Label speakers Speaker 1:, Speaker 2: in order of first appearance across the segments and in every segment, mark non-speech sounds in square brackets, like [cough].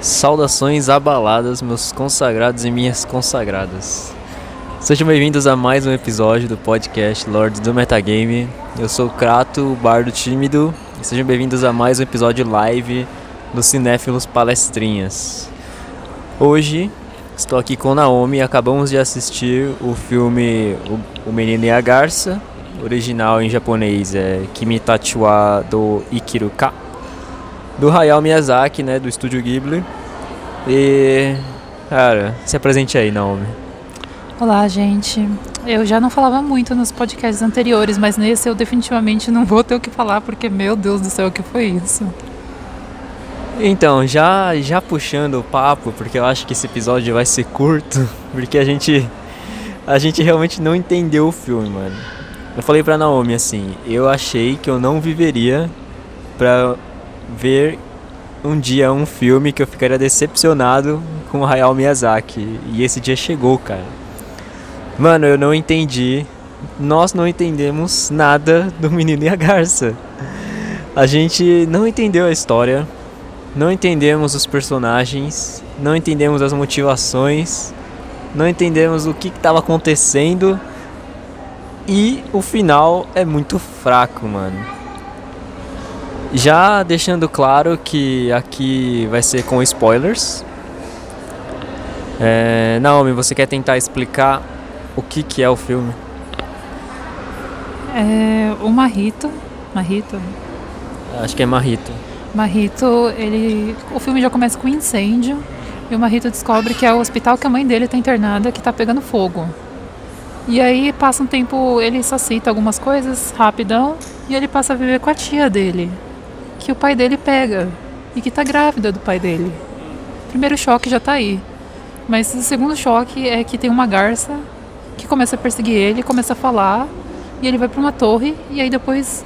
Speaker 1: Saudações abaladas, meus consagrados e minhas consagradas. Sejam bem-vindos a mais um episódio do podcast Lords do Metagame. Eu sou o Krato, o bardo tímido, e sejam bem-vindos a mais um episódio live do Cinéfilos Palestrinhas. Hoje estou aqui com Naomi acabamos de assistir o filme O Menino e a Garça, original em japonês é Kimi Tachiwa do Ikiruka do Hayao Miyazaki, né, do estúdio Ghibli. E cara, se apresente aí, Naomi.
Speaker 2: Olá, gente. Eu já não falava muito nos podcasts anteriores, mas nesse eu definitivamente não vou ter o que falar porque meu Deus do céu, o que foi isso?
Speaker 1: Então, já já puxando o papo, porque eu acho que esse episódio vai ser curto, [laughs] porque a gente a gente realmente não entendeu o filme, mano. Eu falei pra Naomi assim, eu achei que eu não viveria pra ver um dia um filme que eu ficaria decepcionado com o Hayao Miyazaki. E esse dia chegou, cara. Mano, eu não entendi. Nós não entendemos nada do Menino e a Garça. A gente não entendeu a história, não entendemos os personagens, não entendemos as motivações, não entendemos o que estava acontecendo e o final é muito fraco, mano. Já deixando claro que aqui vai ser com spoilers. É, Naomi, você quer tentar explicar o que, que é o filme?
Speaker 2: É, o Marrito, Marrito?
Speaker 1: Acho que é Marrito.
Speaker 2: Marrito, ele, o filme já começa com um incêndio e o Marrito descobre que é o hospital que a mãe dele está internada que está pegando fogo. E aí passa um tempo, ele só cita algumas coisas rapidão e ele passa a viver com a tia dele, que o pai dele pega e que tá grávida do pai dele. O primeiro choque já tá aí. Mas o segundo choque é que tem uma garça que começa a perseguir ele, começa a falar, e ele vai para uma torre, e aí depois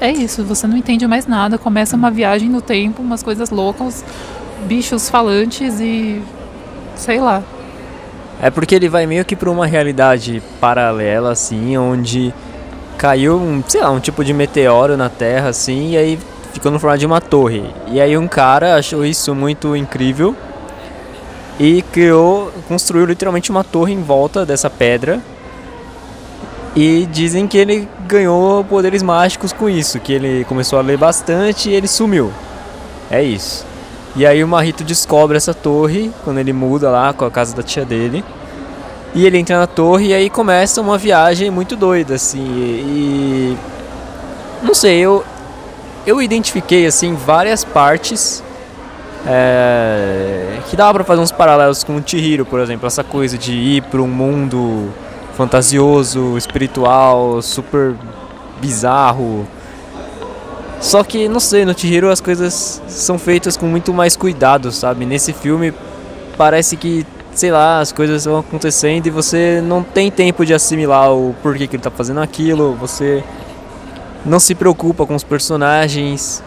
Speaker 2: é isso, você não entende mais nada, começa uma viagem no tempo, umas coisas loucas, bichos falantes e sei lá.
Speaker 1: É porque ele vai meio que para uma realidade paralela assim, onde caiu um, sei lá, um tipo de meteoro na Terra assim, e aí ficou no formato de uma torre. E aí um cara achou isso muito incrível e criou, construiu literalmente uma torre em volta dessa pedra. E dizem que ele ganhou poderes mágicos com isso, que ele começou a ler bastante e ele sumiu. É isso. E aí o Marito descobre essa torre quando ele muda lá com a casa da tia dele. E ele entra na torre e aí começa uma viagem muito doida, assim. E. Não sei, eu, eu identifiquei assim várias partes é, que dava para fazer uns paralelos com o Chihiro, por exemplo, essa coisa de ir para um mundo fantasioso, espiritual, super bizarro. Só que não sei, no Chihiro as coisas são feitas com muito mais cuidado, sabe? Nesse filme parece que, sei lá, as coisas vão acontecendo e você não tem tempo de assimilar o porquê que ele tá fazendo aquilo, você não se preocupa com os personagens.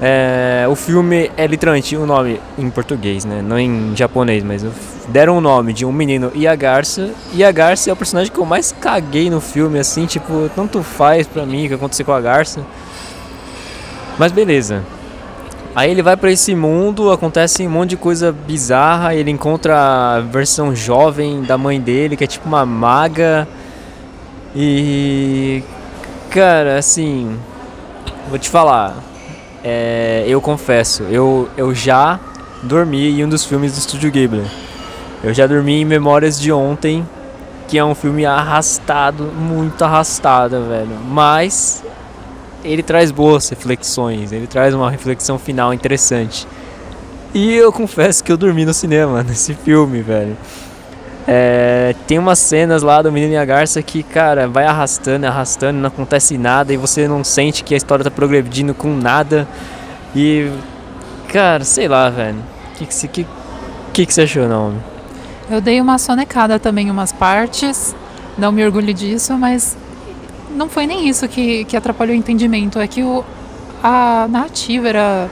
Speaker 1: É, o filme é literalmente o um nome em português, né? Não em japonês, mas deram o nome de um menino e a garça. E a garça é o personagem que eu mais caguei no filme, assim, tipo, tanto faz pra mim o que aconteceu com a garça. Mas beleza. Aí ele vai para esse mundo, acontece um monte de coisa bizarra, ele encontra a versão jovem da mãe dele, que é tipo uma maga. E Cara, assim, vou te falar. É, eu confesso, eu, eu já dormi em um dos filmes do Estúdio Ghibli. Eu já dormi em Memórias de Ontem, que é um filme arrastado, muito arrastado, velho. Mas ele traz boas reflexões, ele traz uma reflexão final interessante. E eu confesso que eu dormi no cinema [laughs] nesse filme, velho. É, tem umas cenas lá do Menino e a Garça que, cara, vai arrastando, arrastando, não acontece nada e você não sente que a história tá progredindo com nada. E, cara, sei lá, velho. O que, que, que, que, que você achou, não?
Speaker 2: Eu dei uma sonecada também em umas partes, não me orgulho disso, mas não foi nem isso que, que atrapalhou o entendimento. É que o, a narrativa era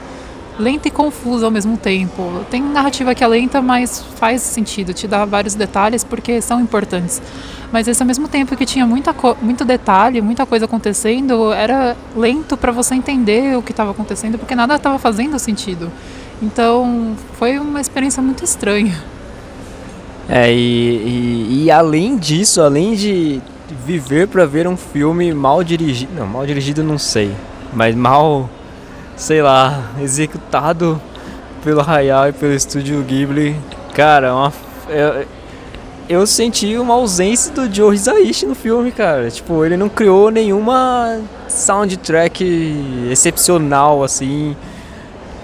Speaker 2: lenta e confusa ao mesmo tempo. Tem narrativa que é lenta, mas faz sentido, te dá vários detalhes porque são importantes. Mas esse ao mesmo tempo que tinha muita muito detalhe, muita coisa acontecendo, era lento para você entender o que estava acontecendo porque nada estava fazendo sentido. Então foi uma experiência muito estranha.
Speaker 1: É, e, e, e além disso, além de viver para ver um filme mal dirigido. Não, mal dirigido não sei. Mas mal, sei lá, executado pelo Hayao e pelo estúdio Ghibli. Cara, uma, eu, eu senti uma ausência do Joe Hisaishi no filme, cara. Tipo, ele não criou nenhuma soundtrack excepcional, assim,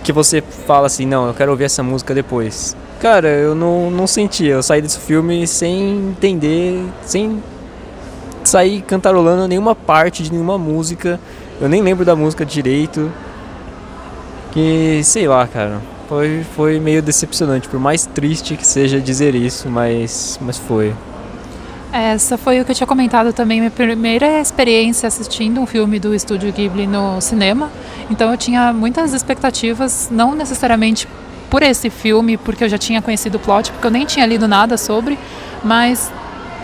Speaker 1: que você fala assim, não, eu quero ouvir essa música depois. Cara, eu não, não senti. Eu saí desse filme sem entender, sem sair cantarolando nenhuma parte de nenhuma música. Eu nem lembro da música direito. Que, sei lá, cara. Foi, foi meio decepcionante, por mais triste que seja dizer isso, mas, mas foi.
Speaker 2: Essa foi o que eu tinha comentado também, minha primeira experiência assistindo um filme do Estúdio Ghibli no cinema. Então eu tinha muitas expectativas, não necessariamente por esse filme, porque eu já tinha conhecido o plot, porque eu nem tinha lido nada sobre, mas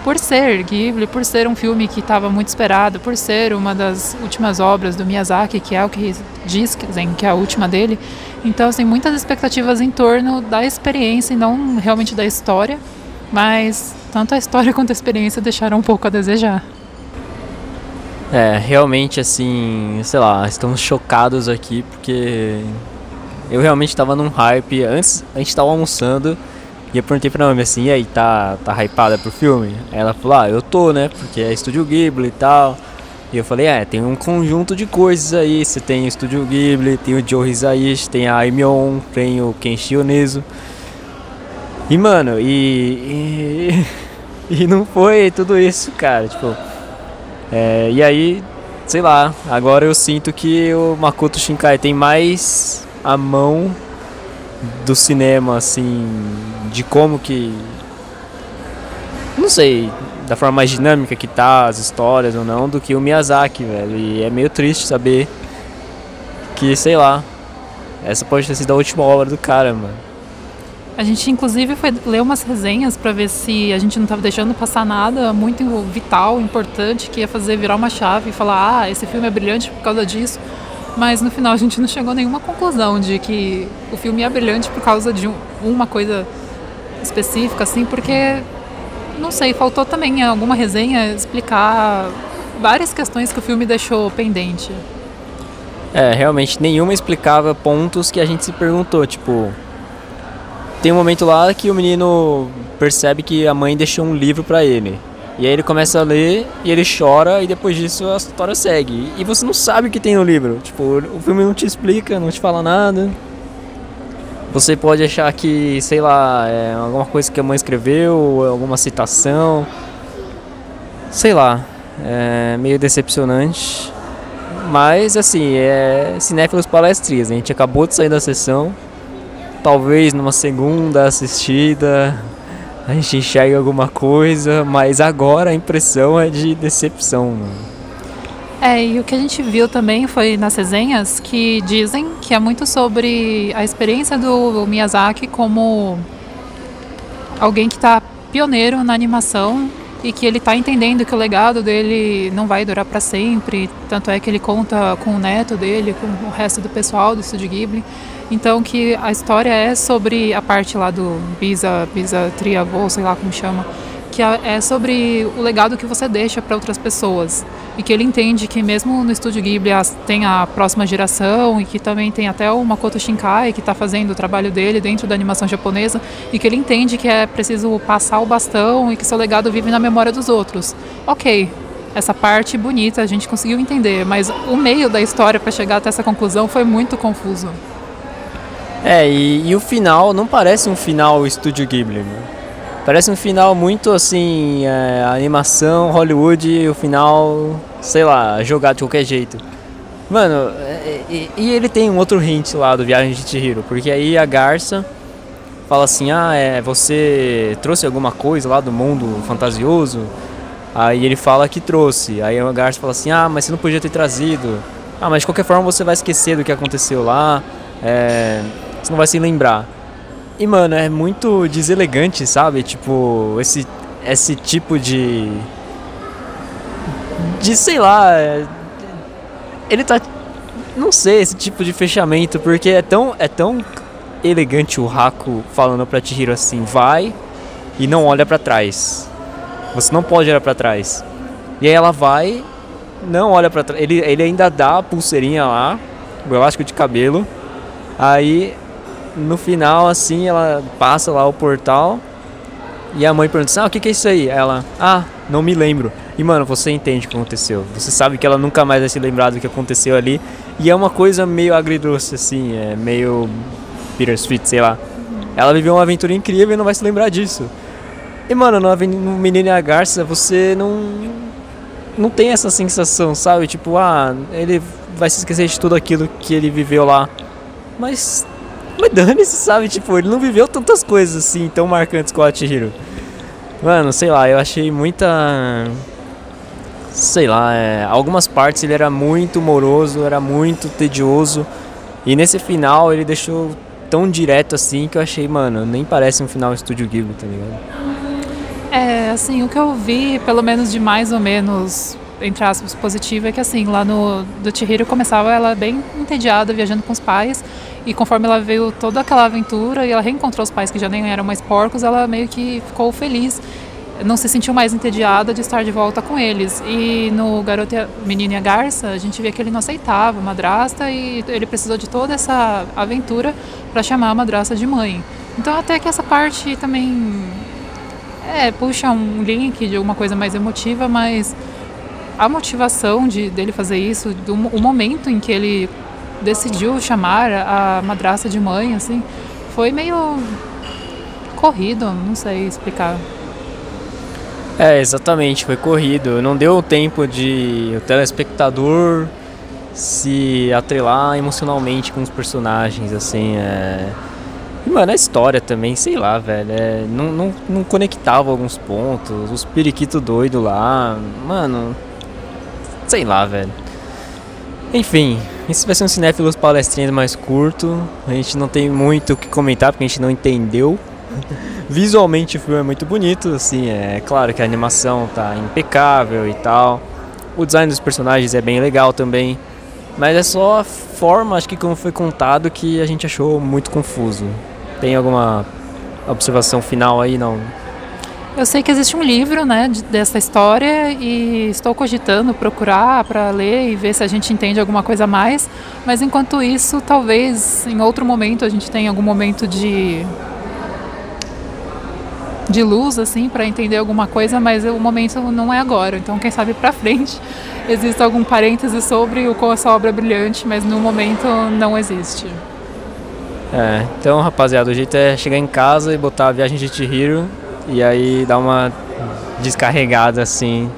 Speaker 2: por ser Ghibli, por ser um filme que estava muito esperado, por ser uma das últimas obras do Miyazaki, que é o que dizem que é a última dele. Então, assim, muitas expectativas em torno da experiência e não realmente da história, mas tanto a história [laughs] quanto a experiência deixaram um pouco a desejar.
Speaker 1: É, realmente assim, sei lá, estamos chocados aqui porque eu realmente estava num hype. Antes a gente estava almoçando e eu perguntei pra Naomi assim, e aí, tá, tá hypada pro filme? Aí ela falou, ah, eu tô, né? Porque é Estúdio Ghibli e tal. E eu falei, é, tem um conjunto de coisas aí. Você tem o Estúdio Ghibli, tem o Joe Hisaishi, tem a Aimion, tem o Kenshi Onezu. E, mano, e, e... [laughs] E não foi tudo isso, cara. Tipo... É, e aí, sei lá, agora eu sinto que o Makoto Shinkai tem mais a mão do cinema, assim, de como que. Não sei, da forma mais dinâmica que tá as histórias ou não, do que o Miyazaki, velho. E é meio triste saber que, sei lá, essa pode ter sido a última obra do cara, mano.
Speaker 2: A gente inclusive foi ler umas resenhas para ver se a gente não estava deixando passar nada muito vital, importante, que ia fazer virar uma chave e falar: "Ah, esse filme é brilhante por causa disso". Mas no final a gente não chegou a nenhuma conclusão de que o filme é brilhante por causa de uma coisa específica, assim, porque, não sei, faltou também em alguma resenha explicar várias questões que o filme deixou pendente.
Speaker 1: É, realmente nenhuma explicava pontos que a gente se perguntou, tipo. Tem um momento lá que o menino percebe que a mãe deixou um livro para ele. E aí ele começa a ler e ele chora e depois disso a história segue. E você não sabe o que tem no livro. Tipo, o filme não te explica, não te fala nada. Você pode achar que, sei lá, é alguma coisa que a mãe escreveu, alguma citação. Sei lá, é meio decepcionante. Mas assim, é cinéfilos palestrias. A gente acabou de sair da sessão. Talvez numa segunda assistida a gente enxerga alguma coisa, mas agora a impressão é de decepção.
Speaker 2: É, e o que a gente viu também foi nas resenhas que dizem que é muito sobre a experiência do Miyazaki como alguém que está pioneiro na animação e que ele está entendendo que o legado dele não vai durar para sempre. Tanto é que ele conta com o neto dele, com o resto do pessoal do Estúdio Ghibli. Então que a história é sobre a parte lá do Bisa, Bisa Triavô, sei lá como chama, que é sobre o legado que você deixa para outras pessoas. E que ele entende que mesmo no Estúdio Ghibli tem a próxima geração e que também tem até o Makoto Shinkai que está fazendo o trabalho dele dentro da animação japonesa e que ele entende que é preciso passar o bastão e que seu legado vive na memória dos outros. Ok, essa parte bonita a gente conseguiu entender, mas o meio da história para chegar até essa conclusão foi muito confuso.
Speaker 1: É, e, e, o final não parece um final Estúdio Ghibli, né? Parece um final muito assim, é, animação, Hollywood, e o final, sei lá, jogado de qualquer jeito. Mano, é, e, e, ele tem um outro hint lá do Viagem de Chihiro, porque aí a garça fala assim, ah, é, você trouxe alguma coisa lá do mundo fantasioso? Aí ele fala que trouxe, aí a garça fala assim, ah, mas você não podia ter trazido. Ah, mas de qualquer forma você vai esquecer do que aconteceu lá. É, você não vai se lembrar. E, mano, é muito deselegante, sabe? Tipo, esse, esse tipo de. De sei lá. É, ele tá. Não sei, esse tipo de fechamento, porque é tão. É tão elegante o Haku falando pra Chihiro assim: vai e não olha para trás. Você não pode olhar para trás. E aí ela vai, não olha para trás. Ele, ele ainda dá a pulseirinha lá, o elástico de cabelo. Aí no final, assim, ela passa lá o portal. E a mãe pergunta assim: Ah, o que, que é isso aí? Ela, ah, não me lembro. E mano, você entende o que aconteceu. Você sabe que ela nunca mais vai se lembrar do que aconteceu ali. E é uma coisa meio agridoce, assim, é meio bittersweet, sei lá. Ela viveu uma aventura incrível e não vai se lembrar disso. E mano, no, no Menino e a Garça, você não. Não tem essa sensação, sabe? Tipo, ah, ele vai se esquecer de tudo aquilo que ele viveu lá. Mas. Mas dane-se, sabe? Tipo, ele não viveu tantas coisas assim tão marcantes com o Chihiro. Mano, sei lá, eu achei muita. Sei lá, é, algumas partes ele era muito moroso, era muito tedioso. E nesse final ele deixou tão direto assim que eu achei, mano, nem parece um final Estúdio Ghibli, tá ligado?
Speaker 2: É, assim, o que eu vi, pelo menos de mais ou menos, entre aspas, positivo, é que assim, lá no do Chihiro começava ela bem entediada, viajando com os pais, e conforme ela veio toda aquela aventura e ela reencontrou os pais que já nem eram mais porcos, ela meio que ficou feliz, não se sentiu mais entediada de estar de volta com eles. E no Garoto Menino e a Garça, a gente vê que ele não aceitava a madrasta e ele precisou de toda essa aventura para chamar a madrasta de mãe. Então até que essa parte também é, puxa um link de alguma coisa mais emotiva, mas a motivação de, dele fazer isso, do, o momento em que ele decidiu chamar a madraça de mãe, assim, foi meio corrido, não sei explicar.
Speaker 1: É, exatamente, foi corrido. Não deu tempo de o telespectador se atrelar emocionalmente com os personagens, assim, é mano, a história também, sei lá, velho. É, não, não, não conectava alguns pontos. Os periquitos doidos lá. Mano. Sei lá, velho. Enfim, esse vai ser um Cinéfilos Palestrinhas mais curto. A gente não tem muito o que comentar porque a gente não entendeu. [laughs] Visualmente o filme é muito bonito, assim, é claro que a animação tá impecável e tal. O design dos personagens é bem legal também. Mas é só a forma, acho que como foi contado, que a gente achou muito confuso. Tem alguma observação final aí, não?
Speaker 2: Eu sei que existe um livro, né, dessa história e estou cogitando procurar para ler e ver se a gente entende alguma coisa a mais. Mas enquanto isso, talvez em outro momento a gente tenha algum momento de de luz assim para entender alguma coisa, mas o momento não é agora. Então, quem sabe para frente [laughs] existe algum parêntese sobre o qual essa obra é brilhante, mas no momento não existe.
Speaker 1: É, então rapaziada, o jeito é chegar em casa e botar a viagem de Chihiro e aí dar uma descarregada assim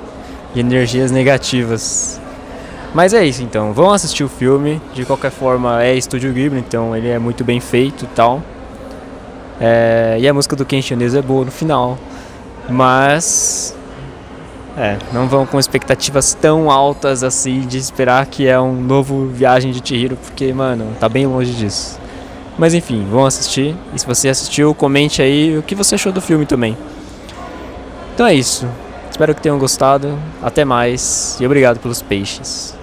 Speaker 1: de energias negativas. Mas é isso então, vão assistir o filme, de qualquer forma é Estúdio Ghibli, então ele é muito bem feito e tal. É, e a música do Ken Shionezu é boa no final. Mas é, não vão com expectativas tão altas assim de esperar que é um novo Viagem de Chihiro, porque, mano, tá bem longe disso. Mas enfim, vão assistir. E se você assistiu, comente aí o que você achou do filme também. Então é isso. Espero que tenham gostado. Até mais e obrigado pelos peixes.